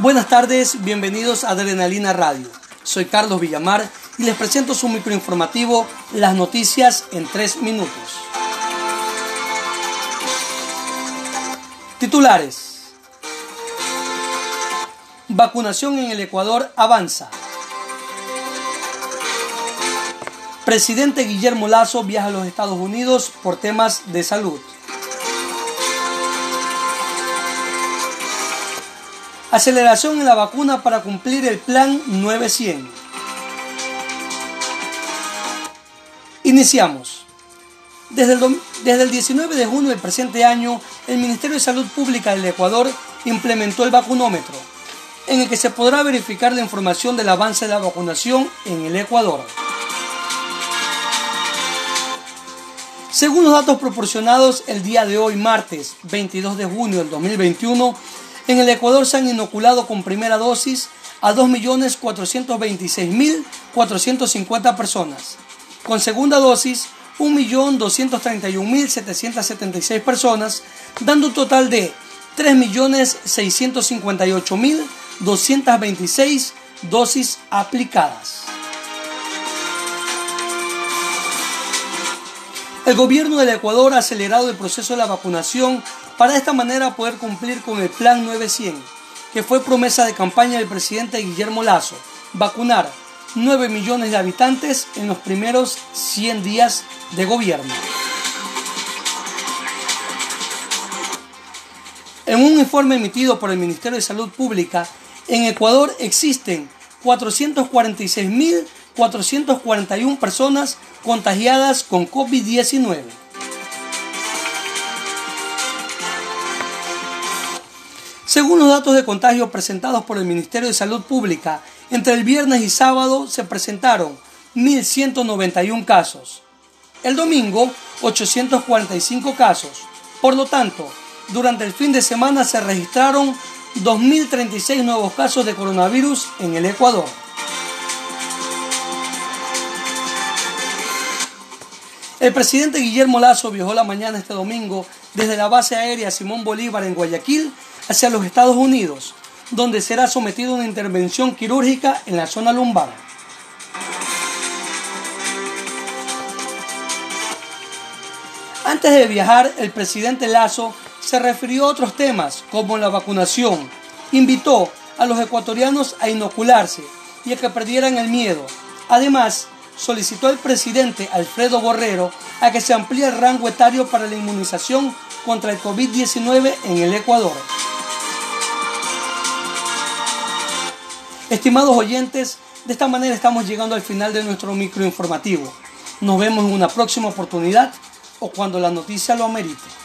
Buenas tardes, bienvenidos a Adrenalina Radio. Soy Carlos Villamar y les presento su microinformativo Las noticias en tres minutos. Titulares. Vacunación en el Ecuador avanza. Presidente Guillermo Lazo viaja a los Estados Unidos por temas de salud. Aceleración en la vacuna para cumplir el plan 900. Iniciamos. Desde el, desde el 19 de junio del presente año, el Ministerio de Salud Pública del Ecuador implementó el vacunómetro, en el que se podrá verificar la información del avance de la vacunación en el Ecuador. Según los datos proporcionados el día de hoy, martes 22 de junio del 2021, en el Ecuador se han inoculado con primera dosis a 2.426.450 personas. Con segunda dosis, 1.231.776 personas, dando un total de 3.658.226 dosis aplicadas. El gobierno del Ecuador ha acelerado el proceso de la vacunación para de esta manera poder cumplir con el Plan 900, que fue promesa de campaña del presidente Guillermo Lazo, vacunar 9 millones de habitantes en los primeros 100 días de gobierno. En un informe emitido por el Ministerio de Salud Pública, en Ecuador existen 446.441 personas contagiadas con COVID-19. Según los datos de contagio presentados por el Ministerio de Salud Pública, entre el viernes y sábado se presentaron 1.191 casos. El domingo, 845 casos. Por lo tanto, durante el fin de semana se registraron 2.036 nuevos casos de coronavirus en el Ecuador. El presidente Guillermo Lazo viajó la mañana este domingo desde la base aérea Simón Bolívar en Guayaquil hacia los Estados Unidos, donde será sometido a una intervención quirúrgica en la zona lumbar. Antes de viajar, el presidente Lazo se refirió a otros temas, como la vacunación. Invitó a los ecuatorianos a inocularse y a que perdieran el miedo. Además, solicitó al presidente Alfredo Borrero a que se amplíe el rango etario para la inmunización contra el COVID-19 en el Ecuador. Estimados oyentes, de esta manera estamos llegando al final de nuestro microinformativo. Nos vemos en una próxima oportunidad o cuando la noticia lo amerite.